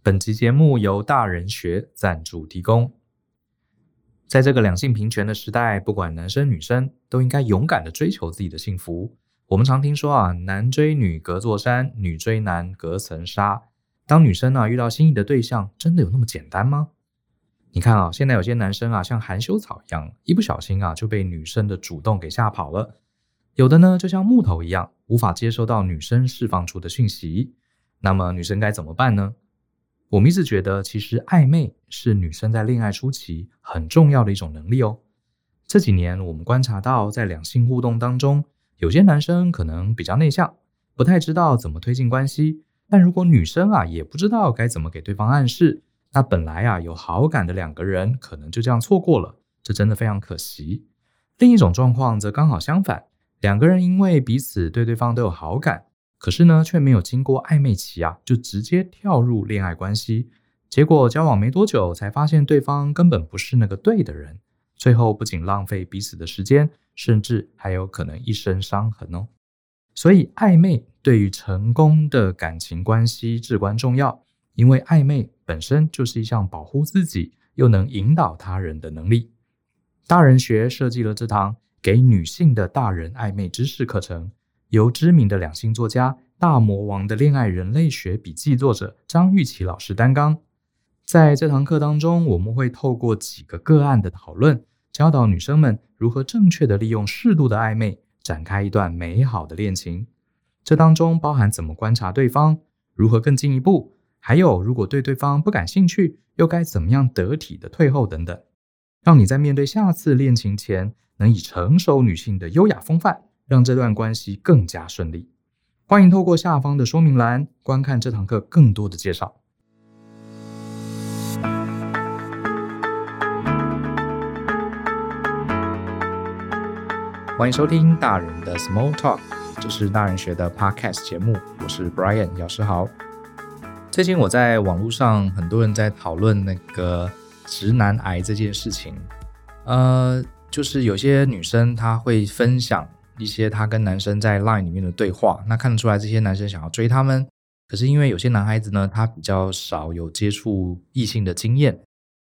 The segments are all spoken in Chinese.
本集节目由大人学赞助提供。在这个两性平权的时代，不管男生女生，都应该勇敢的追求自己的幸福。我们常听说啊，男追女隔座山，女追男隔层纱。当女生啊遇到心仪的对象，真的有那么简单吗？你看啊，现在有些男生啊，像含羞草一样，一不小心啊就被女生的主动给吓跑了。有的呢，就像木头一样，无法接收到女生释放出的讯息。那么女生该怎么办呢？我们一直觉得，其实暧昧是女生在恋爱初期很重要的一种能力哦。这几年我们观察到，在两性互动当中，有些男生可能比较内向，不太知道怎么推进关系。但如果女生啊也不知道该怎么给对方暗示，那本来啊有好感的两个人可能就这样错过了，这真的非常可惜。另一种状况则刚好相反，两个人因为彼此对对方都有好感。可是呢，却没有经过暧昧期啊，就直接跳入恋爱关系，结果交往没多久，才发现对方根本不是那个对的人，最后不仅浪费彼此的时间，甚至还有可能一身伤痕哦。所以暧昧对于成功的感情关系至关重要，因为暧昧本身就是一项保护自己又能引导他人的能力。大人学设计了这堂给女性的大人暧昧知识课程。由知名的两性作家、大魔王的恋爱人类学笔记作者张玉琪老师担纲。在这堂课当中，我们会透过几个个案的讨论，教导女生们如何正确的利用适度的暧昧，展开一段美好的恋情。这当中包含怎么观察对方，如何更进一步，还有如果对对方不感兴趣，又该怎么样得体的退后等等，让你在面对下次恋情前，能以成熟女性的优雅风范。让这段关系更加顺利。欢迎透过下方的说明栏观看这堂课更多的介绍。欢迎收听大人的 Small Talk，这是大人学的 Podcast 节目，我是 Brian 姚诗豪。最近我在网络上，很多人在讨论那个直男癌这件事情。呃，就是有些女生她会分享。一些他跟男生在 Line 里面的对话，那看得出来这些男生想要追他们，可是因为有些男孩子呢，他比较少有接触异性的经验，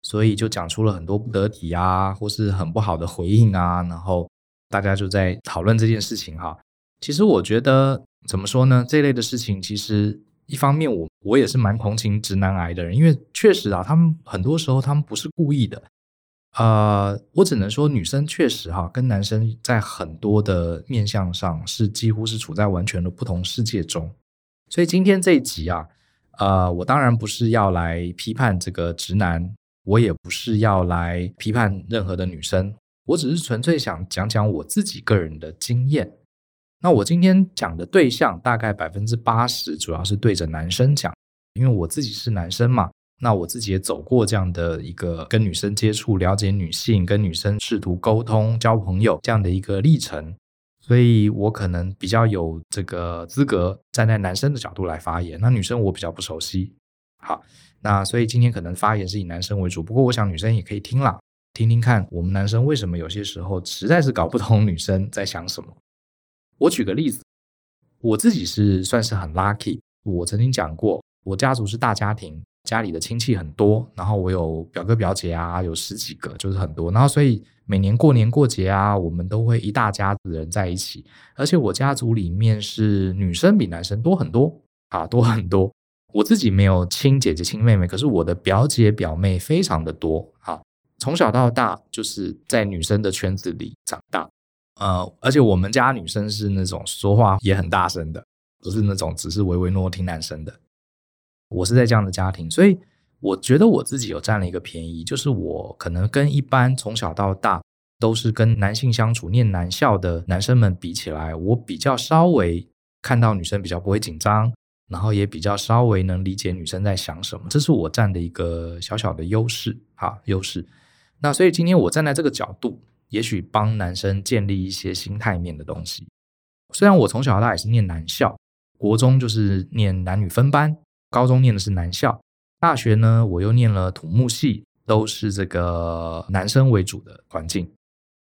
所以就讲出了很多不得体啊，或是很不好的回应啊，然后大家就在讨论这件事情哈。其实我觉得怎么说呢？这类的事情其实一方面我我也是蛮同情直男癌的人，因为确实啊，他们很多时候他们不是故意的。呃，我只能说，女生确实哈，跟男生在很多的面相上是几乎是处在完全的不同世界中。所以今天这一集啊，呃，我当然不是要来批判这个直男，我也不是要来批判任何的女生，我只是纯粹想讲讲我自己个人的经验。那我今天讲的对象大概百分之八十主要是对着男生讲，因为我自己是男生嘛。那我自己也走过这样的一个跟女生接触、了解女性、跟女生试图沟通、交朋友这样的一个历程，所以我可能比较有这个资格站在男生的角度来发言。那女生我比较不熟悉，好，那所以今天可能发言是以男生为主，不过我想女生也可以听啦，听听看我们男生为什么有些时候实在是搞不懂女生在想什么。我举个例子，我自己是算是很 lucky，我曾经讲过，我家族是大家庭。家里的亲戚很多，然后我有表哥表姐啊，有十几个，就是很多。然后所以每年过年过节啊，我们都会一大家子人在一起。而且我家族里面是女生比男生多很多啊，多很多。我自己没有亲姐姐亲妹妹，可是我的表姐表妹非常的多啊。从小到大就是在女生的圈子里长大，呃，而且我们家女生是那种说话也很大声的，不是那种只是唯唯诺诺听男生的。我是在这样的家庭，所以我觉得我自己有占了一个便宜，就是我可能跟一般从小到大都是跟男性相处、念男校的男生们比起来，我比较稍微看到女生比较不会紧张，然后也比较稍微能理解女生在想什么，这是我占的一个小小的优势啊，优势。那所以今天我站在这个角度，也许帮男生建立一些心态面的东西。虽然我从小到大也是念男校，国中就是念男女分班。高中念的是男校，大学呢，我又念了土木系，都是这个男生为主的环境。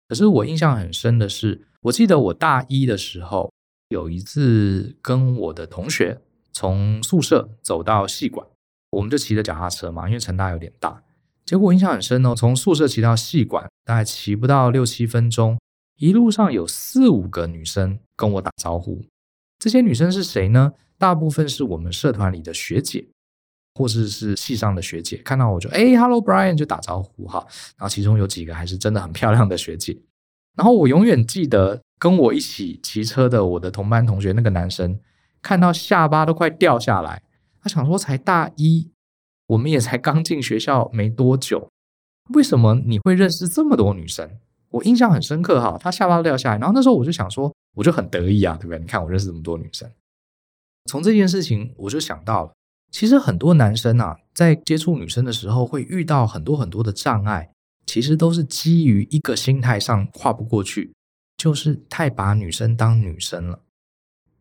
可是我印象很深的是，我记得我大一的时候，有一次跟我的同学从宿舍走到系馆，我们就骑着脚踏车嘛，因为成大有点大。结果印象很深哦，从宿舍骑到系馆，大概骑不到六七分钟，一路上有四五个女生跟我打招呼。这些女生是谁呢？大部分是我们社团里的学姐，或者是系上的学姐，看到我就哎，Hello Brian，就打招呼哈。然后其中有几个还是真的很漂亮的学姐。然后我永远记得跟我一起骑车的我的同班同学那个男生，看到下巴都快掉下来。他想说才大一，我们也才刚进学校没多久，为什么你会认识这么多女生？我印象很深刻哈，他下巴掉下来。然后那时候我就想说，我就很得意啊，对不对？你看我认识这么多女生。从这件事情我就想到了，其实很多男生啊，在接触女生的时候会遇到很多很多的障碍。其实都是基于一个心态上跨不过去，就是太把女生当女生了。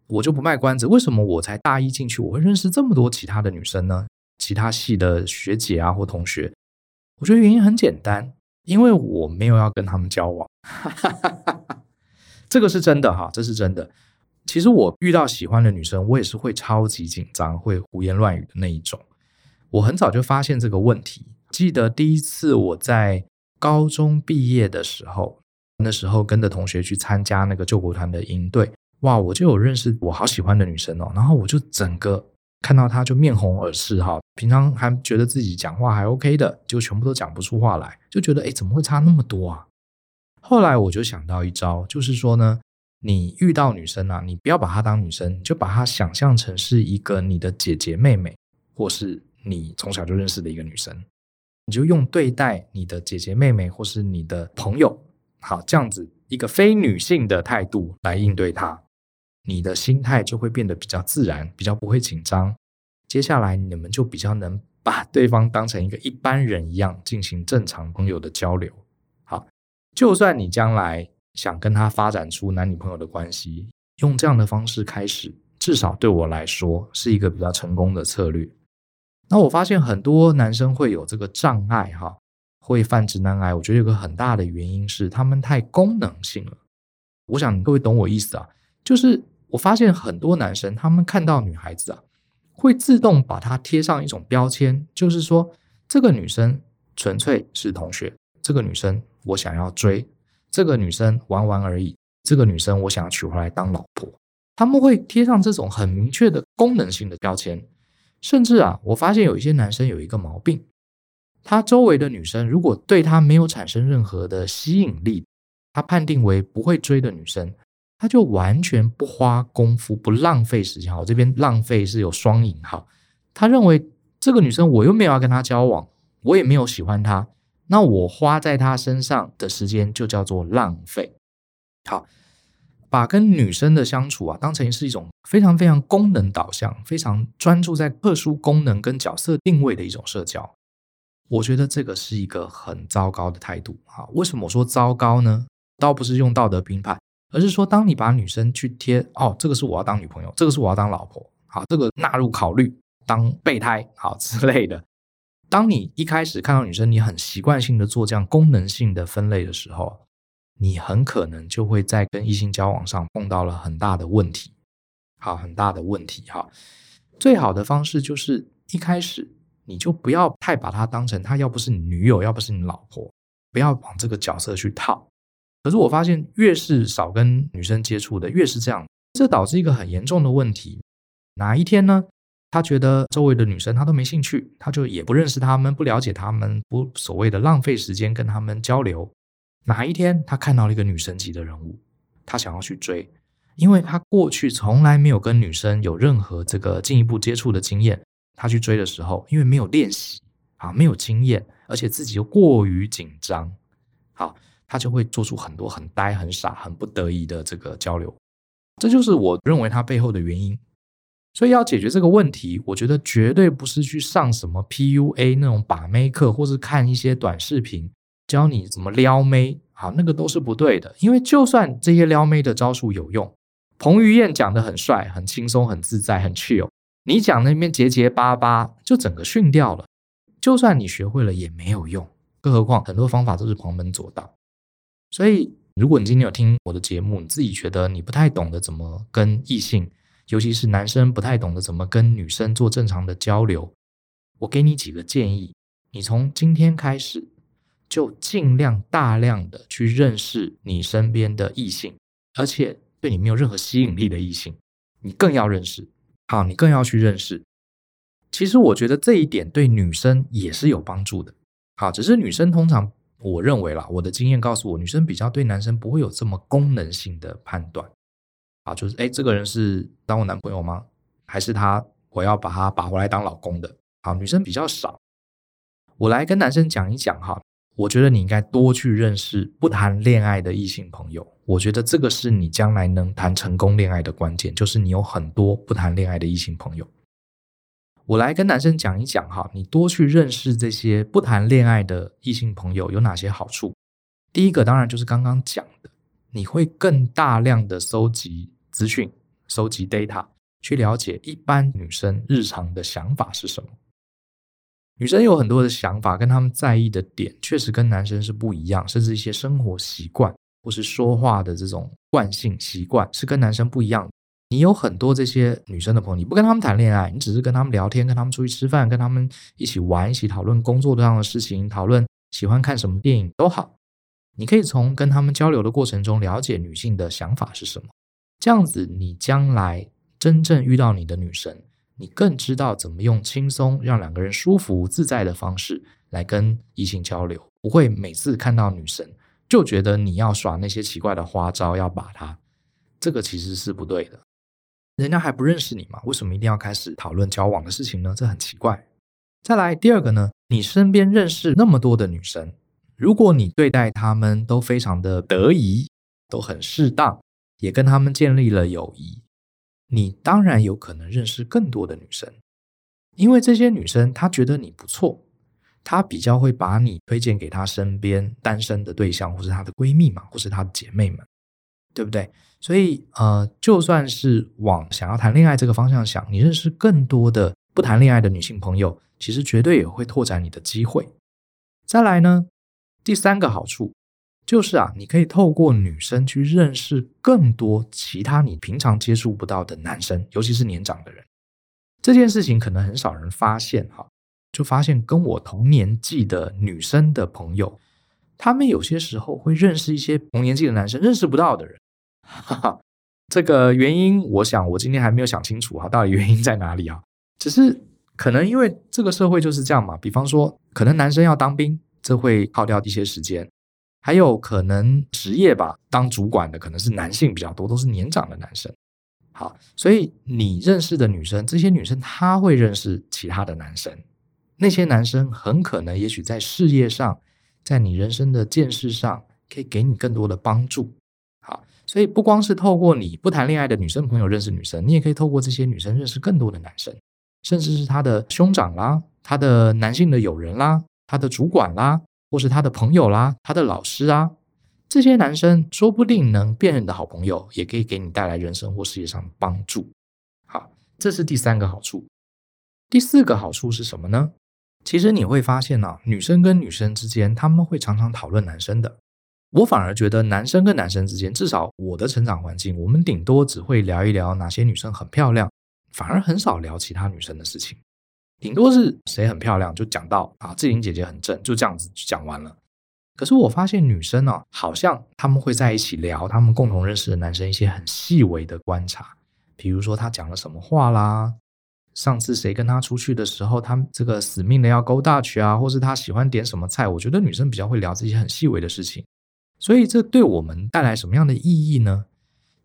我就不卖关子，为什么我才大一进去，我会认识这么多其他的女生呢？其他系的学姐啊或同学，我觉得原因很简单，因为我没有要跟他们交往。这个是真的哈，这是真的。其实我遇到喜欢的女生，我也是会超级紧张，会胡言乱语的那一种。我很早就发现这个问题，记得第一次我在。高中毕业的时候，那时候跟着同学去参加那个救国团的营队，哇，我就有认识我好喜欢的女生哦，然后我就整个看到她就面红耳赤哈，平常还觉得自己讲话还 OK 的，就全部都讲不出话来，就觉得诶，怎么会差那么多啊？后来我就想到一招，就是说呢，你遇到女生啊，你不要把她当女生，你就把她想象成是一个你的姐姐妹妹，或是你从小就认识的一个女生。你就用对待你的姐姐妹妹或是你的朋友，好，这样子一个非女性的态度来应对她，你的心态就会变得比较自然，比较不会紧张。接下来你们就比较能把对方当成一个一般人一样进行正常朋友的交流。好，就算你将来想跟他发展出男女朋友的关系，用这样的方式开始，至少对我来说是一个比较成功的策略。那我发现很多男生会有这个障碍，哈，会犯直男癌。我觉得有个很大的原因是他们太功能性了。我想各位懂我意思啊，就是我发现很多男生他们看到女孩子啊，会自动把她贴上一种标签，就是说这个女生纯粹是同学，这个女生我想要追，这个女生玩玩而已，这个女生我想要娶回来当老婆。他们会贴上这种很明确的功能性的标签。甚至啊，我发现有一些男生有一个毛病，他周围的女生如果对他没有产生任何的吸引力，他判定为不会追的女生，他就完全不花功夫，不浪费时间。我这边浪费是有双引号，他认为这个女生我又没有要跟她交往，我也没有喜欢她，那我花在她身上的时间就叫做浪费。好。把跟女生的相处啊，当成是一种非常非常功能导向、非常专注在特殊功能跟角色定位的一种社交，我觉得这个是一个很糟糕的态度啊。为什么我说糟糕呢？倒不是用道德评判，而是说，当你把女生去贴哦，这个是我要当女朋友，这个是我要当老婆，好，这个纳入考虑当备胎好之类的。当你一开始看到女生，你很习惯性的做这样功能性的分类的时候。你很可能就会在跟异性交往上碰到了很大的问题，好，很大的问题哈。最好的方式就是一开始你就不要太把她当成她，要不是你女友，要不是你老婆，不要往这个角色去套。可是我发现越是少跟女生接触的，越是这样，这导致一个很严重的问题。哪一天呢？他觉得周围的女生他都没兴趣，他就也不认识他们，不了解他们，不所谓的浪费时间跟他们交流。哪一天他看到了一个女神级的人物，他想要去追，因为他过去从来没有跟女生有任何这个进一步接触的经验。他去追的时候，因为没有练习啊，没有经验，而且自己又过于紧张，好，他就会做出很多很呆、很傻、很不得已的这个交流。这就是我认为他背后的原因。所以要解决这个问题，我觉得绝对不是去上什么 PUA 那种把妹课，或是看一些短视频。教你怎么撩妹，好，那个都是不对的。因为就算这些撩妹的招数有用，彭于晏讲得很帅、很轻松、很自在、很 chill，你讲那边结结巴巴，就整个训掉了。就算你学会了也没有用，更何况很多方法都是旁门左道。所以，如果你今天有听我的节目，你自己觉得你不太懂得怎么跟异性，尤其是男生不太懂得怎么跟女生做正常的交流，我给你几个建议，你从今天开始就尽量大量的去认识你身边的异性，而且对你没有任何吸引力的异性，你更要认识。好，你更要去认识。其实我觉得这一点对女生也是有帮助的。好，只是女生通常，我认为啦，我的经验告诉我，女生比较对男生不会有这么功能性的判断。啊，就是哎，这个人是当我男朋友吗？还是他我要把他把回来当老公的？好，女生比较少。我来跟男生讲一讲哈，我觉得你应该多去认识不谈恋爱的异性朋友。我觉得这个是你将来能谈成功恋爱的关键，就是你有很多不谈恋爱的异性朋友。我来跟男生讲一讲哈，你多去认识这些不谈恋爱的异性朋友有哪些好处？第一个当然就是刚刚讲的，你会更大量的搜集资讯、搜集 data，去了解一般女生日常的想法是什么。女生有很多的想法，跟她们在意的点确实跟男生是不一样，甚至一些生活习惯或是说话的这种惯性习惯是跟男生不一样的。你有很多这些女生的朋友，你不跟他们谈恋爱，你只是跟他们聊天，跟他们出去吃饭，跟他们一起玩，一起讨论工作上的事情，讨论喜欢看什么电影都好。你可以从跟他们交流的过程中了解女性的想法是什么，这样子你将来真正遇到你的女神，你更知道怎么用轻松让两个人舒服自在的方式来跟异性交流，不会每次看到女神就觉得你要耍那些奇怪的花招要把她，这个其实是不对的。人家还不认识你嘛？为什么一定要开始讨论交往的事情呢？这很奇怪。再来第二个呢，你身边认识那么多的女生，如果你对待她们都非常的得宜，都很适当，也跟他们建立了友谊，你当然有可能认识更多的女生，因为这些女生她觉得你不错，她比较会把你推荐给她身边单身的对象，或是她的闺蜜嘛，或是她的姐妹们。对不对？所以呃，就算是往想要谈恋爱这个方向想，你认识更多的不谈恋爱的女性朋友，其实绝对也会拓展你的机会。再来呢，第三个好处就是啊，你可以透过女生去认识更多其他你平常接触不到的男生，尤其是年长的人。这件事情可能很少人发现哈，就发现跟我同年纪的女生的朋友，他们有些时候会认识一些同年纪的男生认识不到的人。哈哈，这个原因，我想我今天还没有想清楚哈，到底原因在哪里啊？只是可能因为这个社会就是这样嘛。比方说，可能男生要当兵，这会耗掉一些时间；还有可能职业吧，当主管的可能是男性比较多，都是年长的男生。好，所以你认识的女生，这些女生她会认识其他的男生，那些男生很可能也许在事业上，在你人生的见识上，可以给你更多的帮助。好所以不光是透过你不谈恋爱的女生朋友认识女生，你也可以透过这些女生认识更多的男生，甚至是他的兄长啦、他的男性的友人啦、他的主管啦，或是他的朋友啦、他的老师啊，这些男生说不定能辨认的好朋友，也可以给你带来人生或事业上的帮助。好，这是第三个好处。第四个好处是什么呢？其实你会发现啊，女生跟女生之间，他们会常常讨论男生的。我反而觉得男生跟男生之间，至少我的成长环境，我们顶多只会聊一聊哪些女生很漂亮，反而很少聊其他女生的事情。顶多是谁很漂亮，就讲到啊，志玲姐姐很正，就这样子就讲完了。可是我发现女生呢、好像他们会在一起聊他们共同认识的男生一些很细微的观察，比如说他讲了什么话啦，上次谁跟他出去的时候，他这个死命的要勾搭去啊，或是他喜欢点什么菜。我觉得女生比较会聊这些很细微的事情。所以这对我们带来什么样的意义呢？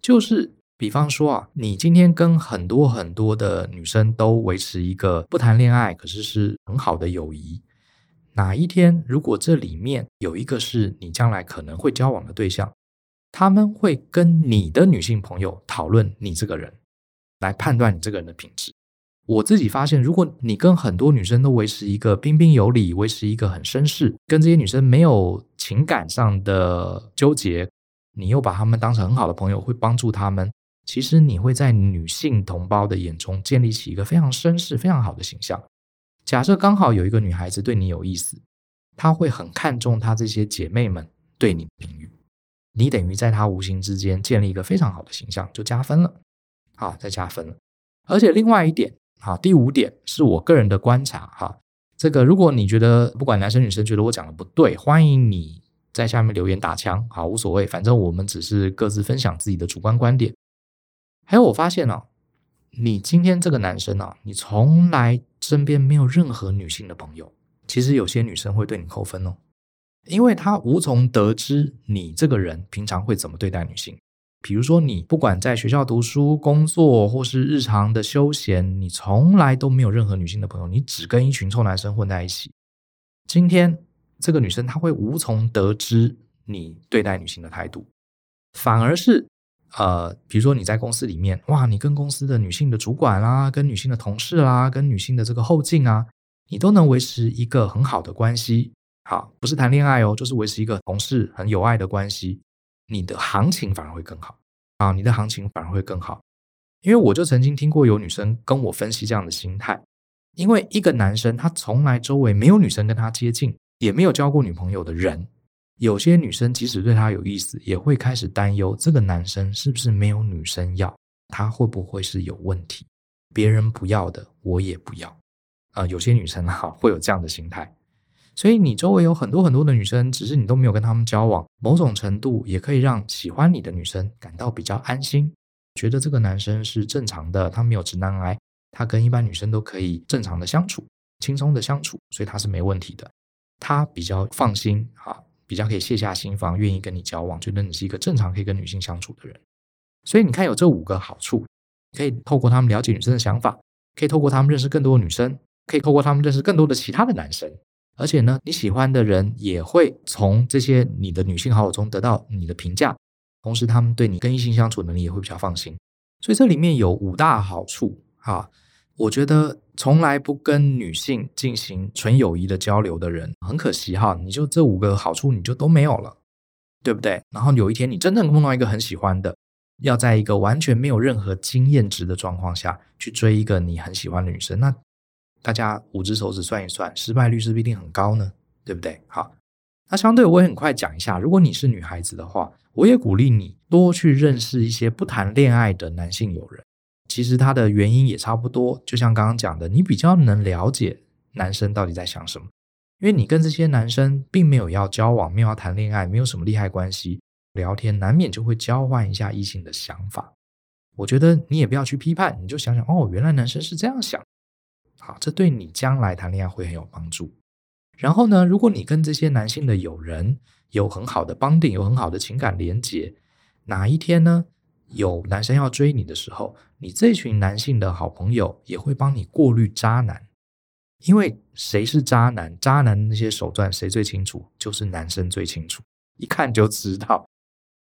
就是比方说啊，你今天跟很多很多的女生都维持一个不谈恋爱，可是是很好的友谊。哪一天如果这里面有一个是你将来可能会交往的对象，他们会跟你的女性朋友讨论你这个人，来判断你这个人的品质。我自己发现，如果你跟很多女生都维持一个彬彬有礼，维持一个很绅士，跟这些女生没有情感上的纠结，你又把她们当成很好的朋友，会帮助她们。其实你会在女性同胞的眼中建立起一个非常绅士、非常好的形象。假设刚好有一个女孩子对你有意思，她会很看重她这些姐妹们对你的评语，你等于在她无形之间建立一个非常好的形象，就加分了。好，再加分了。而且另外一点。好，第五点是我个人的观察哈。这个如果你觉得不管男生女生觉得我讲的不对，欢迎你在下面留言打枪，好，无所谓，反正我们只是各自分享自己的主观观点。还有我发现哦，你今天这个男生啊，你从来身边没有任何女性的朋友，其实有些女生会对你扣分哦，因为她无从得知你这个人平常会怎么对待女性。比如说，你不管在学校读书、工作，或是日常的休闲，你从来都没有任何女性的朋友，你只跟一群臭男生混在一起。今天这个女生她会无从得知你对待女性的态度，反而是呃，比如说你在公司里面，哇，你跟公司的女性的主管啦，跟女性的同事啦，跟女性的这个后进啊，你都能维持一个很好的关系。好，不是谈恋爱哦，就是维持一个同事很有爱的关系。你的行情反而会更好啊！你的行情反而会更好，因为我就曾经听过有女生跟我分析这样的心态，因为一个男生他从来周围没有女生跟他接近，也没有交过女朋友的人，有些女生即使对他有意思，也会开始担忧这个男生是不是没有女生要，他会不会是有问题？别人不要的我也不要啊！有些女生哈 会有这样的心态。所以你周围有很多很多的女生，只是你都没有跟她们交往，某种程度也可以让喜欢你的女生感到比较安心，觉得这个男生是正常的，他没有直男癌，他跟一般女生都可以正常的相处，轻松的相处，所以他是没问题的，他比较放心啊，比较可以卸下心防，愿意跟你交往，觉得你是一个正常可以跟女性相处的人。所以你看有这五个好处，可以透过他们了解女生的想法，可以透过他们认识更多的女生，可以透过他们认识更多的其他的男生。而且呢，你喜欢的人也会从这些你的女性好友中得到你的评价，同时他们对你跟异性相处能力也会比较放心。所以这里面有五大好处啊，我觉得从来不跟女性进行纯友谊的交流的人，很可惜哈，你就这五个好处你就都没有了，对不对？然后有一天你真正碰到一个很喜欢的，要在一个完全没有任何经验值的状况下去追一个你很喜欢的女生，那。大家五只手指算一算，失败率是不是一定很高呢？对不对？好，那相对我也很快讲一下，如果你是女孩子的话，我也鼓励你多去认识一些不谈恋爱的男性友人。其实他的原因也差不多，就像刚刚讲的，你比较能了解男生到底在想什么，因为你跟这些男生并没有要交往，没有要谈恋爱，没有什么利害关系，聊天难免就会交换一下异性的想法。我觉得你也不要去批判，你就想想哦，原来男生是这样想。好，这对你将来谈恋爱会很有帮助。然后呢，如果你跟这些男性的友人有很好的 bonding，有很好的情感连结，哪一天呢，有男生要追你的时候，你这群男性的好朋友也会帮你过滤渣男。因为谁是渣男，渣男那些手段谁最清楚？就是男生最清楚，一看就知道。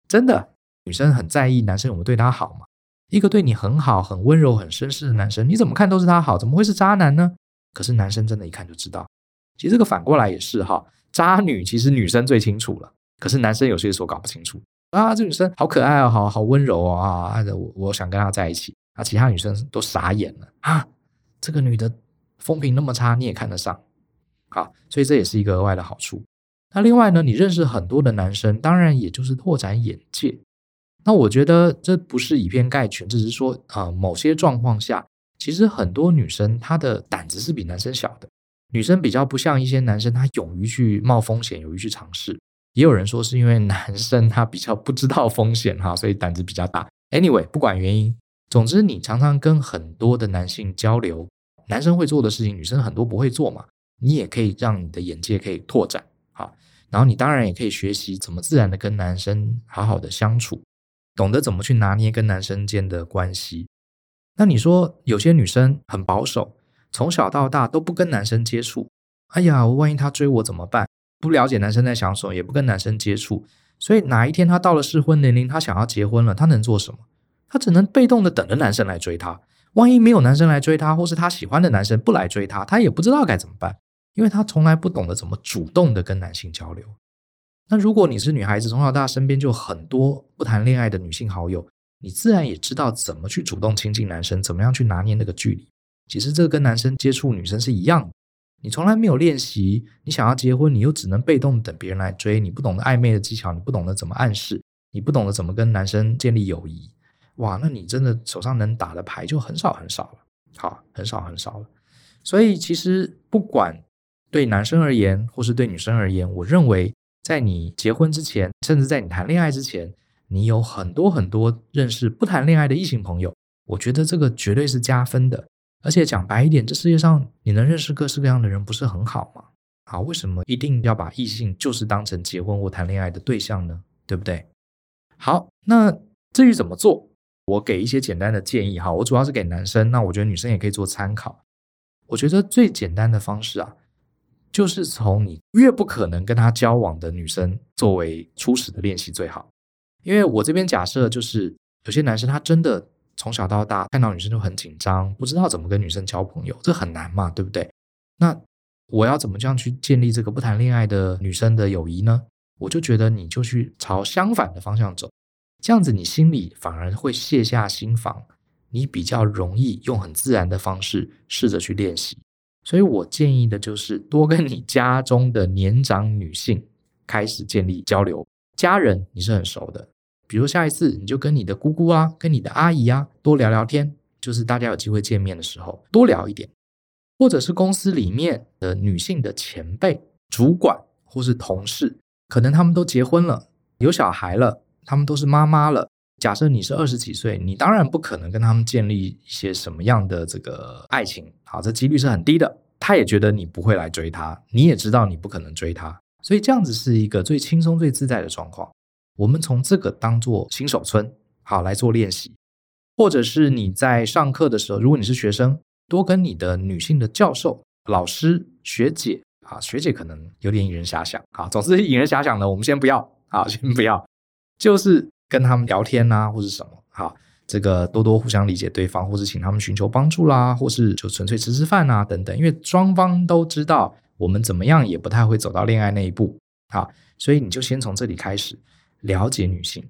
真的，女生很在意男生有没有对她好嘛。一个对你很好、很温柔、很绅士的男生，你怎么看都是他好，怎么会是渣男呢？可是男生真的一看就知道。其实这个反过来也是哈，渣女其实女生最清楚了，可是男生有些时候搞不清楚啊。这女生好可爱哦，好好温柔哦啊，我我想跟她在一起啊。其他女生都傻眼了啊，这个女的风评那么差，你也看得上？好，所以这也是一个额外的好处。那另外呢，你认识很多的男生，当然也就是拓展眼界。那我觉得这不是以偏概全，只是说啊、某些状况下，其实很多女生她的胆子是比男生小的。女生比较不像一些男生，他勇于去冒风险，勇于去尝试。也有人说是因为男生他比较不知道风险哈，所以胆子比较大。Anyway，不管原因，总之你常常跟很多的男性交流，男生会做的事情，女生很多不会做嘛。你也可以让你的眼界可以拓展哈，然后你当然也可以学习怎么自然的跟男生好好的相处。懂得怎么去拿捏跟男生间的关系，那你说有些女生很保守，从小到大都不跟男生接触。哎呀，万一他追我怎么办？不了解男生在想什么，也不跟男生接触，所以哪一天他到了适婚年龄，他想要结婚了，他能做什么？他只能被动的等着男生来追他。万一没有男生来追他，或是他喜欢的男生不来追他，他也不知道该怎么办，因为他从来不懂得怎么主动的跟男性交流。那如果你是女孩子，从小到大身边就很多不谈恋爱的女性好友，你自然也知道怎么去主动亲近男生，怎么样去拿捏那个距离。其实这个跟男生接触女生是一样的，你从来没有练习，你想要结婚，你又只能被动等别人来追，你不懂得暧昧的技巧，你不懂得怎么暗示，你不懂得怎么跟男生建立友谊，哇，那你真的手上能打的牌就很少很少了。好，很少很少了。所以其实不管对男生而言，或是对女生而言，我认为在你结婚之前，甚至在你谈恋爱之前，你有很多很多认识不谈恋爱的异性朋友，我觉得这个绝对是加分的。而且讲白一点，这世界上你能认识各式各样的人，不是很好吗？啊，为什么一定要把异性就是当成结婚或谈恋爱的对象呢？对不对？好，那至于怎么做，我给一些简单的建议哈。我主要是给男生，那我觉得女生也可以做参考。我觉得最简单的方式啊，就是从你越不可能跟他交往的女生作为初始的练习最好。因为我这边假设就是有些男生他真的从小到大看到女生就很紧张，不知道怎么跟女生交朋友，这很难嘛，对不对？那我要怎么这样去建立这个不谈恋爱的女生的友谊呢？我就觉得你就去朝相反的方向走，这样子你心里反而会卸下心防，你比较容易用很自然的方式试着去练习。所以我建议的就是多跟你家中的年长女性开始建立交流。家人你是很熟的，比如下一次你就跟你的姑姑啊，跟你的阿姨啊多聊聊天，就是大家有机会见面的时候多聊一点，或者是公司里面的女性的前辈、主管或是同事。可能他们都结婚了，有小孩了，他们都是妈妈了。假设你是二十几岁，你当然不可能跟他们建立一些什么样的这个爱情，好，这几率是很低的。他也觉得你不会来追他，你也知道你不可能追他，所以这样子是一个最轻松、最自在的状况。我们从这个当做新手村，好来做练习，或者是你在上课的时候，如果你是学生，多跟你的女性的教授、老师、学姐。啊，学姐可能有点引人遐想。啊，总之引人遐想的，我们先不要。啊，先不要，就是跟他们聊天呐、或是什么。好，这个多多互相理解对方，或是请他们寻求帮助啦，或是就纯粹吃吃饭啊等等。因为双方都知道，我们怎么样也不太会走到恋爱那一步。好，所以你就先从这里开始了解女性。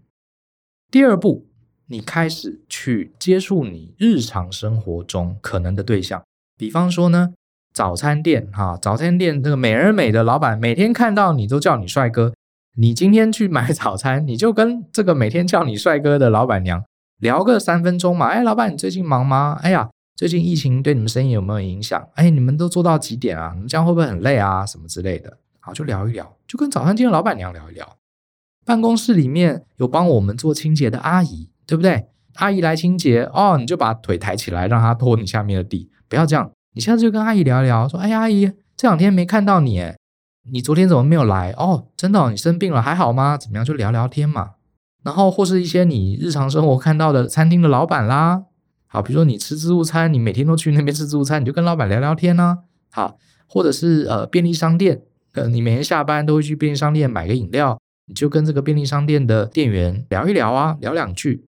第二步，你开始去接触你日常生活中可能的对象，比方说呢。早餐店哈，早餐店这个美而美的老板，每天看到你都叫你帅哥。你今天去买早餐，你就跟这个每天叫你帅哥的老板娘聊个三分钟嘛。哎，老板，你最近忙吗？哎呀，最近疫情对你们生意有没有影响？哎，你们都做到几点啊？你们这样会不会很累啊？什么之类的。好，就聊一聊，就跟早餐店的老板娘聊一聊。办公室里面有帮我们做清洁的阿姨，对不对？阿姨来清洁哦，你就把腿抬起来，让她拖你下面的地，不要这样。你下次就跟阿姨聊一聊，说：“哎呀，阿姨，这两天没看到你，诶，你昨天怎么没有来？哦，真的，你生病了，还好吗？怎么样？就聊聊天嘛。然后或是一些你日常生活看到的餐厅的老板啦，好，比如说你吃自助餐，你每天都去那边吃自助餐，你就跟老板聊聊天呢。好，或者是呃便利商店，呃，你每天下班都会去便利商店买个饮料，你就跟这个便利商店的店员聊一聊啊，聊两句。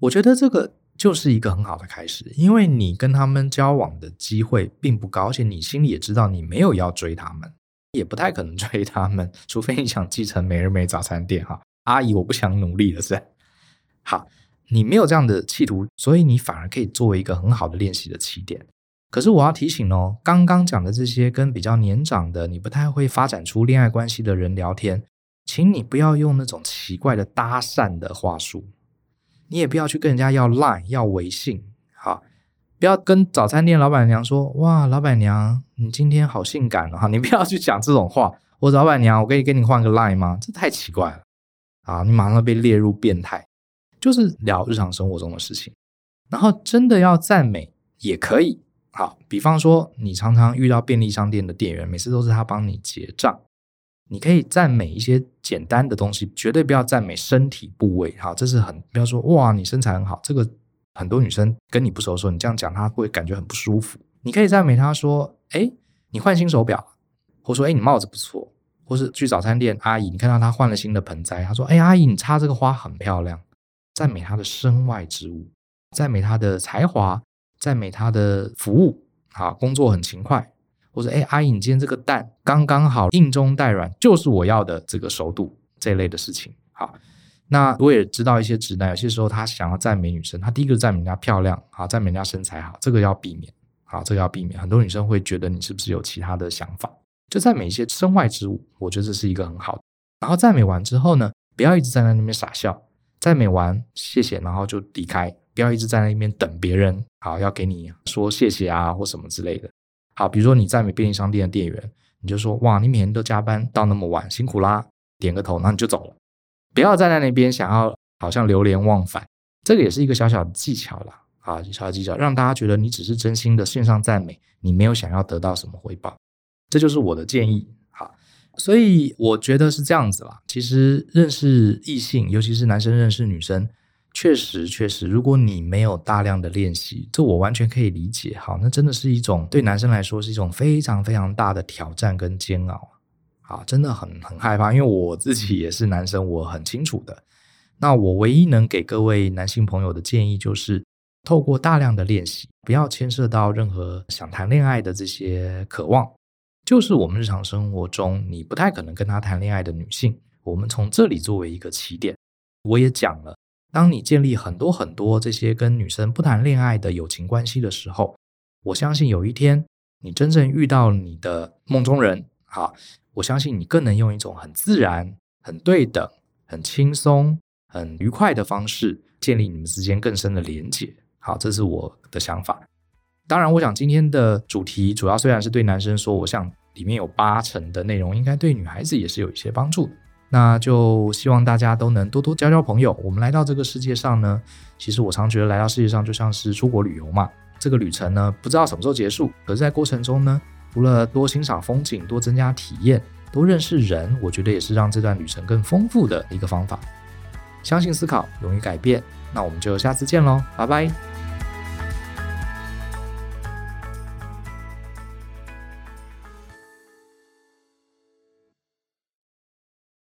我觉得这个。”就是一个很好的开始，因为你跟他们交往的机会并不高，而且你心里也知道你没有要追他们，也不太可能追他们，除非你想继承美日美早餐店哈。阿姨，我不想努力了，是。好，你没有这样的企图，所以你反而可以作为一个很好的练习的起点。可是我要提醒哦，刚刚讲的这些跟比较年长的、你不太会发展出恋爱关系的人聊天，请你不要用那种奇怪的搭讪的话术。你也不要去跟人家要 Line 要微信，好，不要跟早餐店老板娘说，哇，老板娘，你今天好性感哦，你不要去讲这种话。我老板娘，我可以跟你换个 Line 吗？这太奇怪了，啊，你马上被列入变态。就是聊日常生活中的事情，然后真的要赞美也可以，好，比方说你常常遇到便利商店的店员，每次都是他帮你结账。你可以赞美一些简单的东西，绝对不要赞美身体部位。好，这是很不要说哇，你身材很好。这个很多女生跟你不熟的时候，你这样讲，她会感觉很不舒服。你可以赞美她说：“哎，你换新手表，或者说哎，你帽子不错。”或是去早餐店阿姨，你看到她换了新的盆栽，她说：“哎，阿姨，你插这个花很漂亮。”赞美她的身外之物，赞美她的才华，赞美她的服务，啊，工作很勤快。或者，哎，阿姨，你今天这个蛋刚刚好，硬中带软，就是我要的这个熟度，这一类的事情。好，那我也知道一些直男，有些时候他想要赞美女生，他第一个赞美人家漂亮，好，赞美人家身材好，这个要避免，好，这个要避免。很多女生会觉得你是不是有其他的想法？就赞美一些身外之物，我觉得这是一个很好的。然后赞美完之后呢，不要一直站在那边傻笑，赞美完谢谢，然后就离开，不要一直在那边等别人，好，要给你说谢谢啊或什么之类的。好，比如说你在美便利商店的店员，你就说哇，你每天都加班到那么晚，辛苦啦，点个头，那你就走了，不要站在那边想要好像流连忘返。这个也是一个小小的技巧啦，啊，小小技巧，让大家觉得你只是真心的线上赞美，你没有想要得到什么回报，这就是我的建议。好，所以我觉得是这样子啦。其实认识异性，尤其是男生认识女生。确实，确实，如果你没有大量的练习，这我完全可以理解。好，那真的是一种对男生来说是一种非常非常大的挑战跟煎熬。好，真的很很害怕，因为我自己也是男生，我很清楚的。那我唯一能给各位男性朋友的建议就是，透过大量的练习，不要牵涉到任何想谈恋爱的这些渴望，就是我们日常生活中你不太可能跟他谈恋爱的女性，我们从这里作为一个起点。我也讲了。当你建立很多很多这些跟女生不谈恋爱的友情关系的时候，我相信有一天你真正遇到你的梦中人，好，我相信你更能用一种很自然、很对等、很轻松、很愉快的方式建立你们之间更深的连结。好，这是我的想法。当然，我想今天的主题主要虽然是对男生说，我想里面有八成的内容应该对女孩子也是有一些帮助的。那就希望大家都能多多交交朋友。我们来到这个世界上呢，其实我常觉得来到世界上就像是出国旅游嘛。这个旅程呢，不知道什么时候结束，可是在过程中呢，除了多欣赏风景、多增加体验、多认识人，我觉得也是让这段旅程更丰富的一个方法。相信思考，勇于改变。那我们就下次见喽，拜拜。